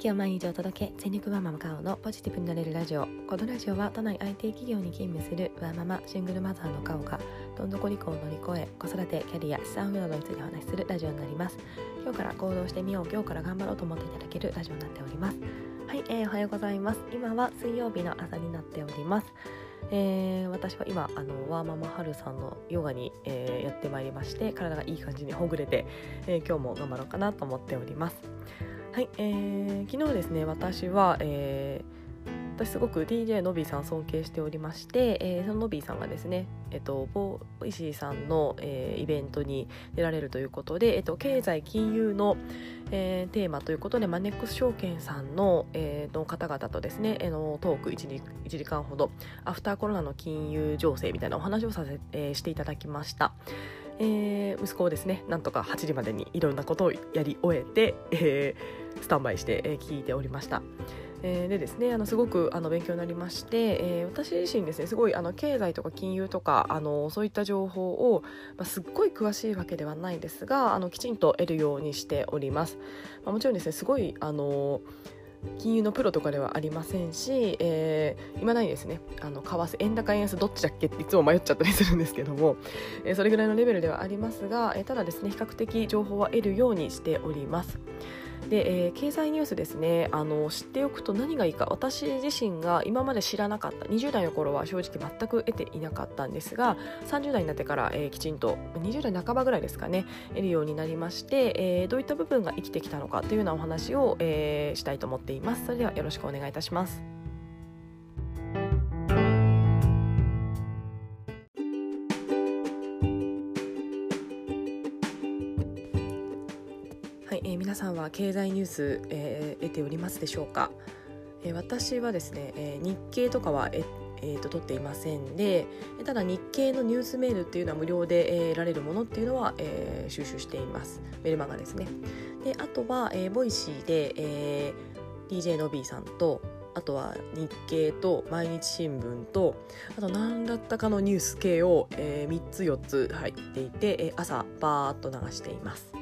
気を毎日お届け全力ワンママ顔のポジティブになれるラジオ。このラジオは都内 IT 企業に勤務するワンママシングルマザーの顔がどん底離婚を乗り越え子育てキャリア資産運用などについてお話しするラジオになります今日から行動してみよう今日から頑張ろうと思っていただけるラジオになっております。はい、えー、おはようございます。今は水曜日の朝になっております。えー、私は今あのワーママハルさんのヨガに、えー、やってまいりまして体がいい感じにほぐれて、えー、今日も頑張ろうかなと思っております。はい、えー、昨日ですね私は、えー、私すごく DJ のびーさん尊敬しておりまして、えー、そののびーさんがですね、えっと、 Voicy さんの、えー、イベントに出られるということで、えっと、経済金融の、えー、テーマということでマネックス証券さんの,、えー、の方々とですね、えー、のトーク 1, 1時間ほどアフターコロナの金融情勢みたいなお話をさせ、えー、していただきました。えー、息子をですねなんとか8時までにいろんなことをやり終えて、えー、スタンバイして、え、聞いておりました。えー、でですねあのすごくあの勉強になりまして、えー、私自身ですねすごいあの経済とか金融とかあのそういった情報を、まあ、すっごい詳しいわけではないですがあのきちんと得るようにしております。まあ、もちろんですねすごいあの金融のプロとかではありませんし、えー、今ないですねあの為替円高円安どっちだっけっていつも迷っちゃったりするんですけども、えー、それぐらいのレベルではありますが、えー、ただですね比較的情報は得るようにしております。で、えー、経済ニュースですね。あの知っておくと何がいいか。私自身が今まで知らなかった。20代の頃は正直全く得ていなかったんですが30代になってから、えー、きちんと20代半ばぐらいですかね得るようになりまして、えー、どういった部分が生きてきたのかというようなお話を、えー、したいと思っています。それではよろしくお願いいたします。経済ニュース、えー、得ておりますでしょうか、えー、私はですね、えー、日経とかはええーと、取っていませんでただ日経のニュースメールっていうのは無料で、えー、得られるものっていうのは、えー、収集しています。メルマガですね。であとは、えー、 Voicy で、えー、DJ のびーさんとあとは日経と毎日新聞とあと何だったかのニュース系を、えー、3つ4つ入っていて、えー、朝バーッと流しています。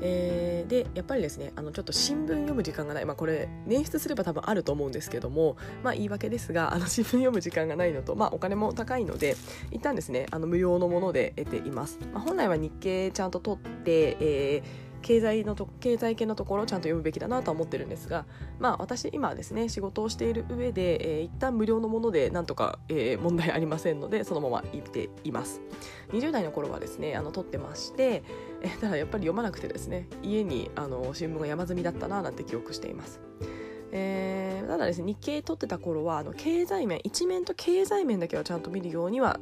えー、でやっぱりですねあのちょっと新聞読む時間がない、まあ、これ捻出すれば多分あると思うんですけども、まあ、言い訳ですがあの新聞読む時間がないのと、まあ、お金も高いので一旦ですねあの無料のもので得ています、まあ、本来は日経ちゃんと取って、えー経済のと経済系のところをちゃんと読むべきだなと思ってるんですが、まあ、私今ですね仕事をしている上で、えー、一旦無料のものでなんとか、えー、問題ありませんのでそのまま言っています。20代の頃はですねあの撮ってまして、えー、ただやっぱり読まなくてですね家にあの新聞が山積みだったななんて記憶しています。えー、ただですね日経撮ってた頃はあの経済面一面と経済面だけはちゃんと見るようには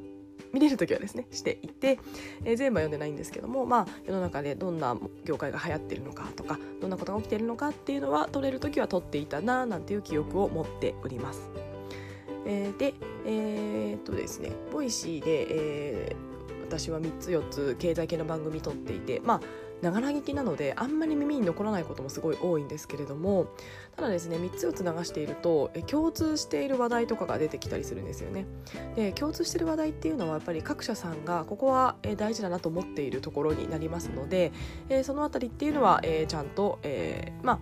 見れる時はですねしていて、えー、全部は読んでないんですけども、まあ、世の中でどんな業界が流行ってるのかとかどんなことが起きてるのかっていうのは取れる時は取っていたななんていう記憶を持っております。えー、でえー、っとですね Voicy で、えー、私は3つ4つ経済系の番組撮っていてまあながら聞きなのであんまり耳に残らないこともすごい多いんですけれどもただですね3つ4つ流していると共通している話題とかが出てきたりするんですよね。で共通している話題っていうのはやっぱり各社さんがここは大事だなと思っているところになりますのでその辺りっていうのはちゃんと、まあ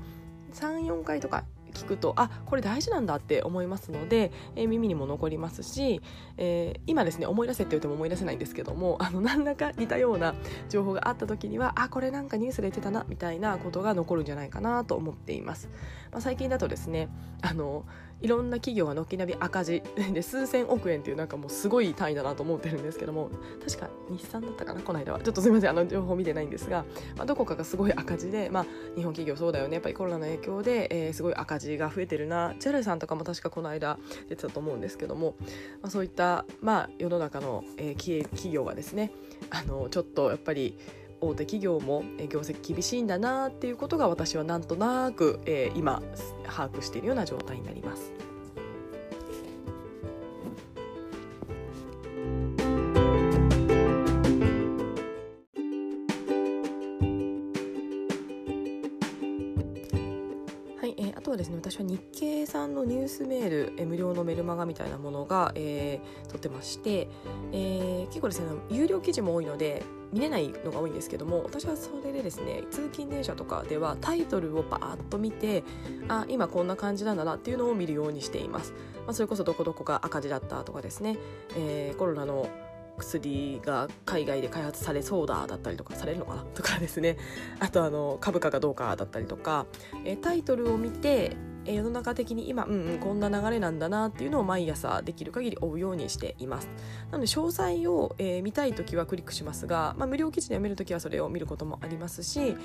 34回とか聞くとあこれ大事なんだって思いますので、えー、耳にも残りますし、えー、今ですね思い出せって言っても思い出せないんですけどもあの何らか似たような情報があった時にはあこれなんかニュースで言ってたなみたいなことが残るんじゃないかなと思っています。まあ、最近だとですねあのいろんな企業が軒並み赤字 で数千億円っていうなんかもうすごい単位だなと思ってるんですけども確か日産だったかな？この間は。ちょっとすみません。あの情報見てないんですが、まあ、どこかがすごい赤字で、まあ、日本企業そうだよね。やっぱりコロナの影響で、えー、すごい赤字が増えてるな。JAL さんとかも確かこの間出てたと思うんですけども、まあ、そういった、まあ、世の中の、えー、企業がですねあのちょっとやっぱり大手企業も業績厳しいんだなっていうことが私はなんとなく、え、今把握しているような状態になります。はですね私は日経さんのニュースメール、え無料のメルマガみたいなものが、えー、撮ってまして、えー、結構ですね有料記事も多いので見れないのが多いんですけども私はそれでですね通勤電車とかではタイトルをバーッと見てあ今こんな感じなんだなっていうのを見るようにしています、まあ、それこそどこどこが赤字だったとかですね、えー、コロナの薬が海外で開発されそうだだったりとかされるのかなとかですね。あとあの株価がどうかだったりとか、えタイトルを見て世の中的に今、うんうん、こんな流れなんだなっていうのを毎朝できる限り追うようにしています。なので詳細を、えー、見たい時はクリックしますが、まあ、無料記事で読める時はそれを見ることもありますし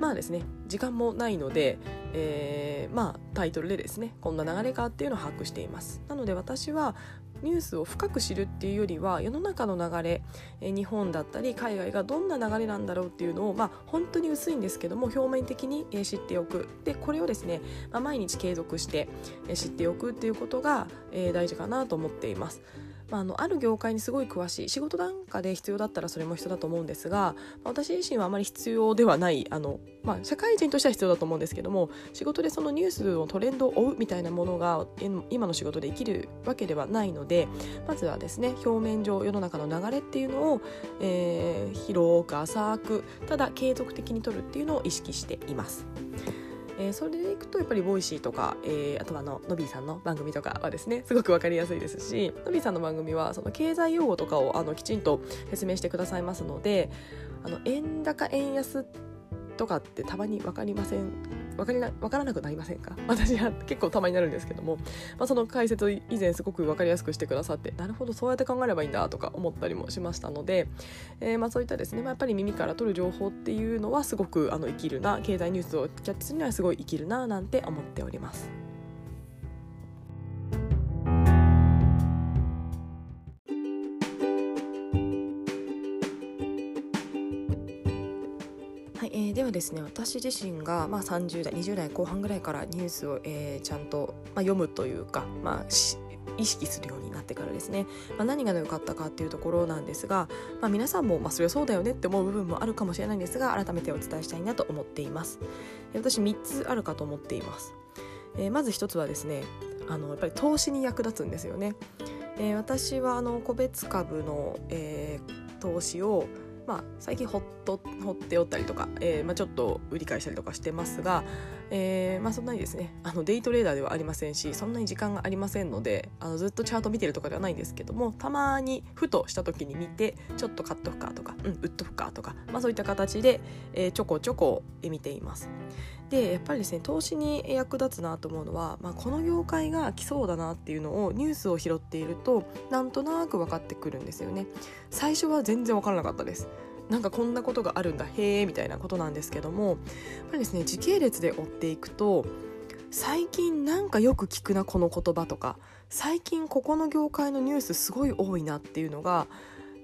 まあですね時間もないので、えー、まあタイトルでですねこんな流れかっていうのを把握しています。なので私はニュースを深く知るっていうよりは世の中の流れ、え日本だったり海外がどんな流れなんだろうっていうのを、まあ、本当に薄いんですけども表面的に、え知っておくでこれをですね、まあ、毎日継続して、え知っておくっていうことが、え大事かなと思っています。まあ、あのある業界にすごい詳しい仕事なんかで必要だったらそれも必要だと思うんですが、まあ、私自身はあまり必要ではないあの、まあ、社会人としては必要だと思うんですけども仕事でそのニュースのトレンドを追うみたいなものが今の仕事で生きるわけではないのでまずはですね表面上世の中の流れっていうのを、えー、広く浅くただ継続的に取るっていうのを意識しています。えー、それでいくとやっぱり Voicy とか、えー、あとはあのノビーさんの番組とかはですねすごく分かりやすいですしノビーさんの番組はその経済用語とかをあのきちんと説明してくださいますのであの円高円安とかってたまに分かりません分かりな分からなくなりませんか？私は結構たまになるんですけども、まあ、その解説を以前すごく分かりやすくしてくださってなるほどそうやって考えればいいんだとか思ったりもしましたので、えー、まあそういったですね、まあ、やっぱり耳から取る情報っていうのはすごくあの生きるな経済ニュースをキャッチするにはすごい生きるななんて思っております。ですね私自身が、まあ、30代20代後半ぐらいからニュースを、えー、ちゃんと、まあ、読むというか、まあ、意識するようになってからですね、まあ、何が良かったかっていうところなんですが、まあ、皆さんも、まあ、それはそうだよねって思う部分もあるかもしれないんですが改めてお伝えしたいなと思っています。私3つあるかと思っています、えー、まず1つはですねあのやっぱり投資に役立つんですよね、えー、私はあの個別株の、えー、投資をまあ、最近ほっとほっておったりとか、えーまあ、ちょっと売り買いしたりとかしてますが、えーまあ、そんなにですねあのデイトレーダーではありませんしそんなに時間がありませんのであのずっとチャート見てるとかではないんですけどもたまにふとした時に見てちょっと買っとくかとか、うん、売っとくかとか、まあ、そういった形で、えー、ちょこちょこ見ています。でやっぱりですね投資に役立つなと思うのは、まあ、この業界が来そうだなっていうのをニュースを拾っているとなんとなく分かってくるんですよね最初は全然分からなかったですなんかこんなことがあるんだへえみたいなことなんですけどもやっぱりですね時系列で追っていくと最近なんかよく聞くなこの言葉とか最近ここの業界のニュースすごい多いなっていうのが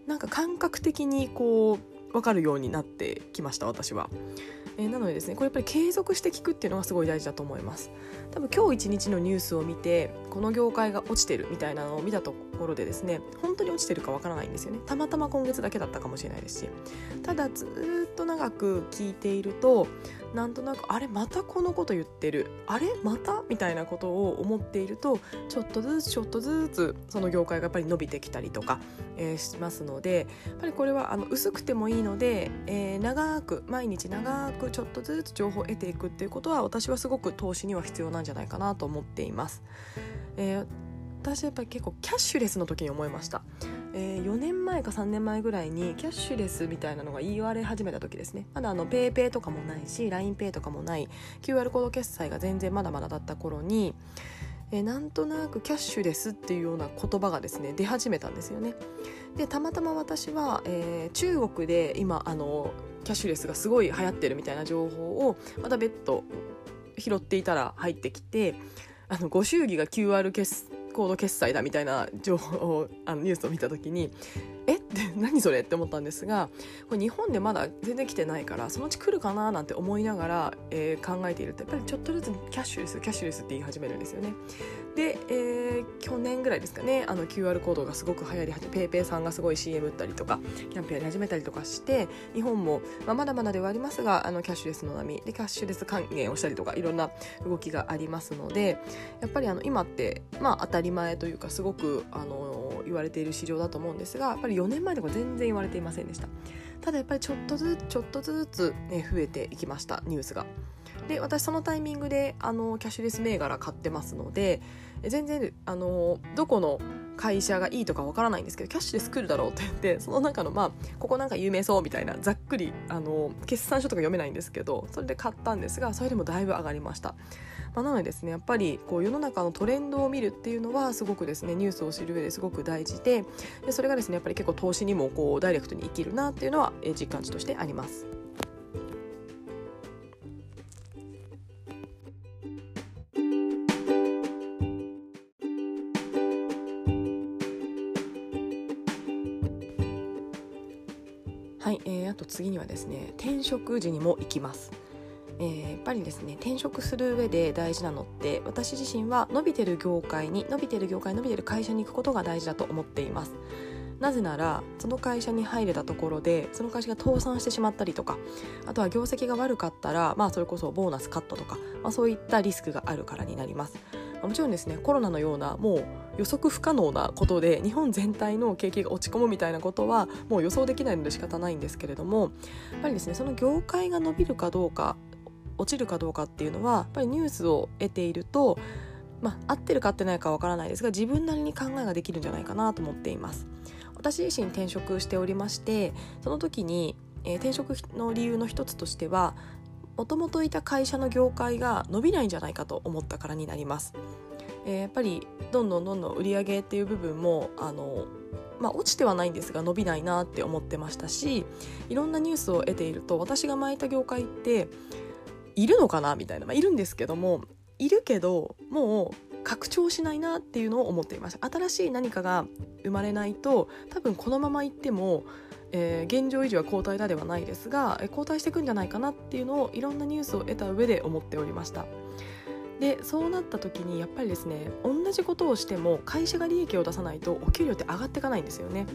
なんか感覚的にこう分かるようになってきました私は。えー、なのでですねこれやっぱり継続して聞くっていうのがすごい大事だと思います。多分今日一日のニュースを見てこの業界が落ちてるみたいなのを見たところでですね本当に落ちてるかわからないんですよね。たまたま今月だけだったかもしれないですし。ただずっと長く聞いているとなんとなくあれまたこのこと言ってるあれまたみたいなことを思っているとちょっとずつちょっとずつその業界がやっぱり伸びてきたりとか、えー、しますのでやっぱりこれはあの薄くてもいいので、えー、長く毎日長くちょっとずつ情報を得ていくっていうことは私はすごく投資には必要なんじゃないかなと思っています。えー私やっぱり結構キャッシュレスの時に思いました、えー、4年前か3年前ぐらいにキャッシュレスみたいなのが言われ始めた時ですねまだあの PayPay とかもないし LINEPay とかもない QR コード決済が全然まだまだだった頃にえー、なんとなくキャッシュレスっていうような言葉がですね出始めたんですよね。でたまたま私は、えー、中国で今あのキャッシュレスがすごい流行ってるみたいな情報をまた別途拾っていたら入ってきてあのご祝儀が QR 決コード決済だみたいな情報をあのニュースを見た時にえっ 何それって思ったんですがこれ日本でまだ全然来てないからそのうち来るかななんて思いながら、えー、考えているとやっぱりちょっとずつキャッシュレスキャッシュレスって言い始めるんですよね。で、えー、去年ぐらいですかねあの QR コードがすごく流行り始め PayPay さんがすごい CM 打ったりとかキャンペーンやり始めたりとかして日本も、まあ、まだまだではありますがあのキャッシュレスの波でキャッシュレス還元をしたりとかいろんな動きがありますのでやっぱりあの今って、まあ、当たり前というかすごくあの言われている市場だと思うんですがやっぱり4年前とか全然言われていませんでしたただやっぱりちょっとずつちょっとずつ、ね、増えていきましたニュースが。で私そのタイミングであのキャッシュレス銘柄買ってますので全然あのどこの会社がいいとかわからないんですけどキャッシュレス来るだろうって言ってその中のまあここなんか有名そうみたいなざっくりあの決算書とか読めないんですけどそれで買ったんですがそれでもだいぶ上がりました。まあ、なのでですねやっぱりこう世の中のトレンドを見るっていうのはすごくですねニュースを知る上ですごく大事ででそれがですねやっぱり結構投資にもこうダイレクトに生きるなっていうのは実感値としてあります。はい、えー、あと次にはですね転職時にも行きます。えー、やっぱりですね転職する上で大事なのって私自身は伸びてる業界に伸びてる業界伸びてる会社に行くことが大事だと思っています。なぜならその会社に入れたところでその会社が倒産してしまったりとかあとは業績が悪かったら、まあ、それこそボーナスカットとか、まあ、そういったリスクがあるからになります。もちろんですねコロナのようなもう予測不可能なことで日本全体の景気が落ち込むみたいなことはもう予想できないので仕方ないんですけれどもやっぱりですねその業界が伸びるかどうか落ちるかどうかっていうのはやっぱりニュースを得ているとまあ、合ってるか合ってないかわからないですが自分なりに考えができるんじゃないかなと思っています私自身転職しておりましてその時に、えー、転職の理由の一つとしてはもともといた会社の業界が伸びないんじゃないかと思ったからになります。えー、やっぱりどんどんどんどん売り上げっていう部分もあのまあ、落ちてはないんですが伸びないなって思ってましたしいろんなニュースを得ていると私が巻いた業界っているのかなみたいな、まあ、いるんですけどもいるけどもう拡張しないなっていうのを思っていました新しい何かが生まれないと多分このままいってもえー、現状維持は後退だではないですが、後退していくんじゃないかなっていうのをいろんなニュースを得た上で思っておりました。でそうなった時にやっぱりですね同じことをしても会社が利益を出さないとお給料って上がっていかないんですよね。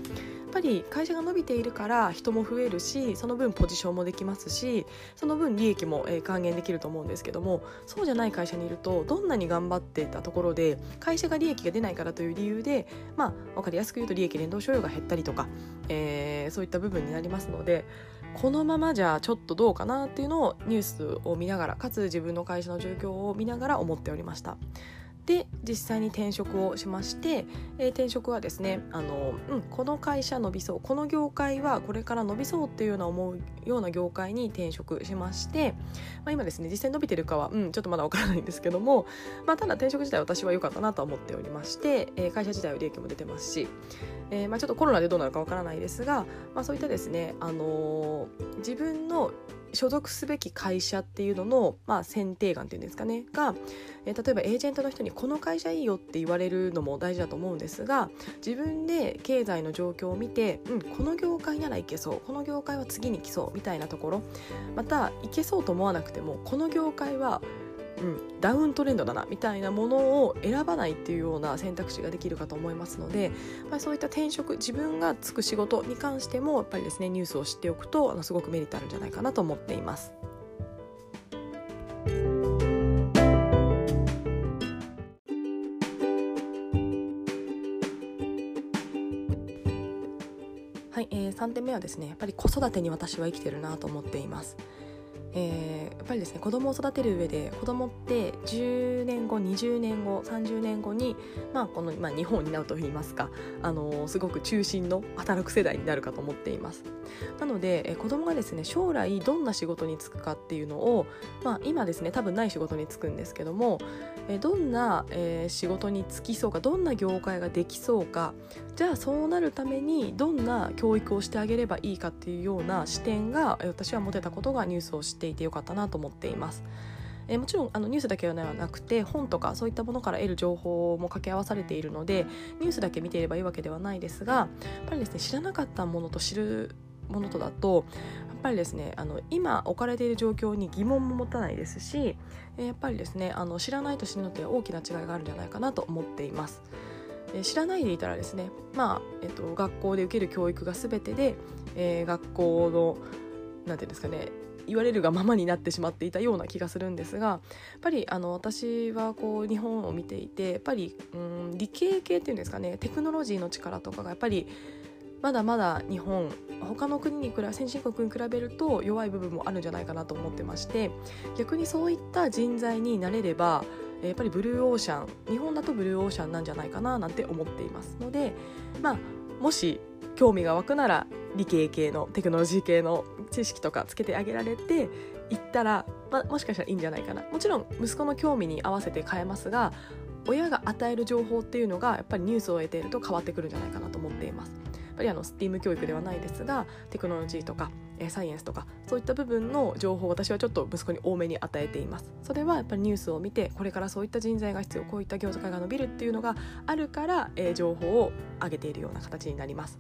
っぱり会社が伸びているから人も増えるしその分ポジションもできますしその分利益も、還元できると思うんですけどもそうじゃない会社にいるとどんなに頑張ってたところで会社が利益が出ないからという理由でまあ分かりやすく言うと利益連動所有が減ったりとか、えー、そういった部分になりますのでこのままじゃちょっとどうかなっていうのをニュースを見ながらかつ自分の会社の状況を見ながら思っておりました。で実際に転職をしまして、えー、転職はですねあの、うん、この会社伸びそうこの業界はこれから伸びそうっていうような思うような業界に転職しまして、まあ、今ですね実際伸びてるかは、うん、ちょっとまだわからないんですけども、まあ、ただ転職自体私は良かったなと思っておりまして、えー、会社自体は利益も出てますし、えーまあ、ちょっとコロナでどうなるかわからないですが、まあ、そういったですね、あのー、自分の所属すべき会社っていうのの、まあ、選定眼っていうんですかねが、えー、例えばエージェントの人にこの会社いいよって言われるのも大事だと思うんですが自分で経済の状況を見て、うん、この業界ならいけそうこの業界は次に来そうみたいなところまたいけそうと思わなくてもこの業界はうん、ダウントレンドだなみたいなものを選ばないっていうような選択肢ができるかと思いますので、まあ、そういった転職自分がつく仕事に関してもやっぱりですねニュースを知っておくとあのすごくメリットあるんじゃないかなと思っています。はい、えー、3点目はですねやっぱり子育てに私は生きてるなと思っています。えー、やっぱりですね子供を育てる上で子供って10年後20年後30年後に、まあ、この、まあ、日本になるといいますか、あのー、すごく中心の働く世代になるかと思っています。なので、えー、子供がですね将来どんな仕事に就くかっていうのを、まあ、今ですね多分ない仕事に就くんですけども、えー、どんな、えー、仕事に就きそうかどんな業界ができそうかじゃあそうなるためにどんな教育をしてあげればいいかっていうような視点が私は持てたことがニュースを知っていてよかったなと思っています。えもちろんあのニュースだけではなくて本とかそういったものから得る情報も掛け合わされているのでニュースだけ見ていればいいわけではないですがやっぱりですね知らなかったものと知るものとだとやっぱりですねあの今置かれている状況に疑問も持たないですしやっぱりですねあの知らないと知るのって大きな違いがあるんじゃないかなと思っています。知らないでいたらですね、まあえっと、学校で受ける教育が全てで、えー、学校の何て言うんですかね言われるがままになってしまっていたような気がするんですがやっぱりあの私はこう日本を見ていてやっぱりうん理系系っていうんですかねテクノロジーの力とかがやっぱりまだまだ日本他の国に比べ先進国に比べると弱い部分もあるんじゃないかなと思ってまして逆にそういった人材になれればやっぱりブルーオーシャン日本だとブルーオーシャンなんじゃないかななんて思っていますので、まあ、もし興味が湧くなら理系系のテクノロジー系の知識とかつけてあげられて行ったら、まあ、もしかしたらいいんじゃないかなもちろん息子の興味に合わせて変えますが親が与える情報っていうのがやっぱりニュースを得ていると変わってくるんじゃないかなと思っています。やっぱりあの STEAM 教育ではないですがテクノロジーとかえサイエンスとかそういった部分の情報を私はちょっと息子に多めに与えています。それはやっぱりニュースを見てこれからそういった人材が必要こういった業界が伸びるっていうのがあるから、え、情報を上げているような形になります、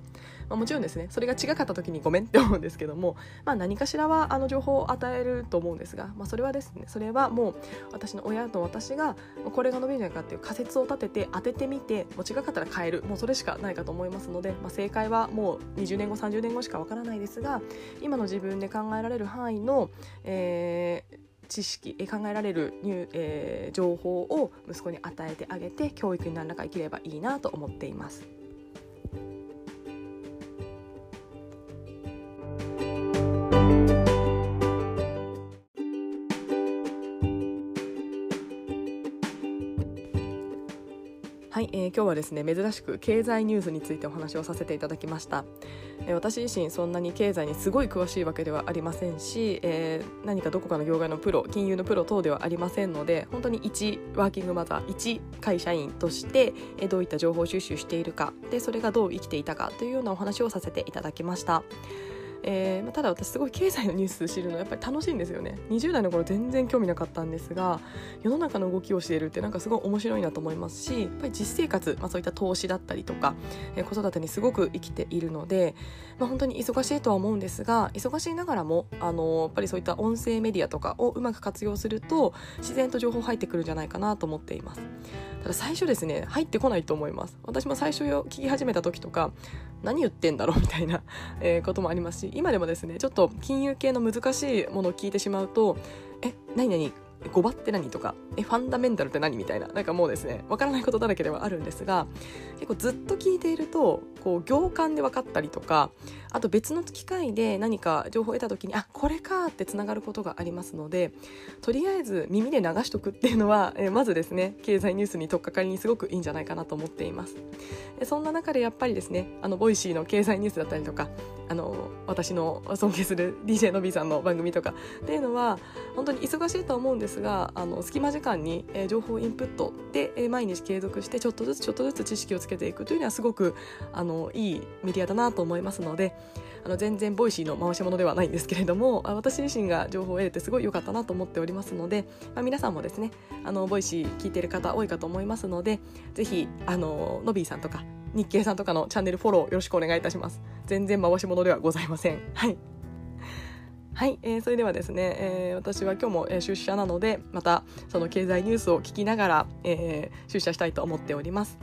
まあ、もちろんですねそれが違かった時にごめんって思うんですけども、まあ、何かしらはあの情報を与えると思うんですが、まあ、それはですねそれはもう私の親と私がこれが伸びるんじゃないかっていう仮説を立てて当ててみてもう違かったら変える。もうそれしかないかと思いますので、まあ、正解はもう20年後30年後しかわからないですが今今の自分で考えられる範囲の、えー、知識考えられるニュ、えー、情報を息子に与えてあげて教育に何らか生きればいいなと思っています。はい、えー、今日はですね珍しく経済ニュースについてお話をさせていただきました、私自身そんなに経済にすごい詳しいわけではありませんし、えー、何かどこかの業界のプロ金融のプロ等ではありませんので本当に一ワーキングマザー一会社員として、どういった情報収集しているかでそれがどう生きていたかというようなお話をさせていただきました。えーまあ、ただ私すごい経済のニュース知るのやっぱり楽しいんですよね。20代の頃全然興味なかったんですが世の中の動きをしているってなんかすごい面白いなと思いますしやっぱり実生活、まあ、そういった投資だったりとか、えー、子育てにすごく生きているので、まあ、本当に忙しいとは思うんですが忙しいながらもあのやっぱりそういった音声メディアとかをうまく活用すると自然と情報入ってくるんじゃないかなと思っています。ただ最初ですね入ってこないと思います。私も最初聞き始めた時とか何言ってんだろうみたいな、えー、こともありますし今でもですねちょっと金融系の難しいものを聞いてしまうとえ何何後場って何とかえファンダメンタルって何みたいななんかもうですねわからないことだらけではあるんですが結構ずっと聞いているとこう行間で分かったりとかあと別の機会で何か情報を得た時にあこれかってつながることがありますのでとりあえず耳で流しとくっていうのは、えまずですね経済ニュースに取っかかりにすごくいいんじゃないかなと思っています。そんな中でやっぱりですねあの Voicy の経済ニュースだったりとかあの私の尊敬する DJ のびさんの番組とかっていうのは本当に忙しいと思うんですですがあの隙間時間に、え情報インプットで、え毎日継続してちょっとずつちょっとずつ知識をつけていくというのはすごくあのいいメディアだなと思いますのであの全然 Voicy の回し者ではないんですけれども私自身が情報を得れてすごい良かったなと思っておりますので、まあ、皆さんもですねあの Voicy 聞いてる方多いかと思いますのでぜひあのノビーさんとか日経さんとかのチャンネルフォローよろしくお願いいたします。全然回し物ではございません。はい。はい、えー、それではですね、えー、私は今日も、出社なのでまたその経済ニュースを聞きながら、えー、出社したいと思っております。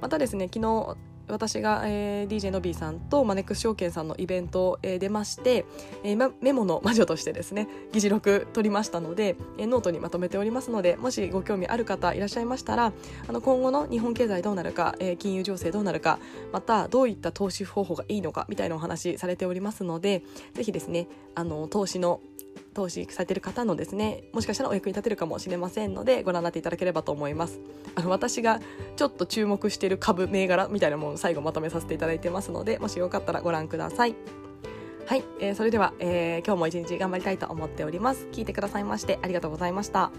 またですね昨日私が、えー、DJ の B さんとマネックス証券さんのイベント、えー、出まして、えー、メモの 魔女としてですね議事録取りましたので、えー、ノートにまとめておりますのでもしご興味ある方いらっしゃいましたらあの今後の日本経済どうなるか、えー、金融情勢どうなるかまたどういった投資方法がいいのかみたいなお話されておりますのでぜひですねあの投資の投資されている方のですねもしかしたらお役に立てるかもしれませんのでご覧になっていただければと思います。あの私がちょっと注目している株銘柄みたいなものを最後まとめさせていただいてますのでもしよかったらご覧ください。はい、えー、それでは、えー、今日も一日頑張りたいと思っております。聞いてくださいましてありがとうございました。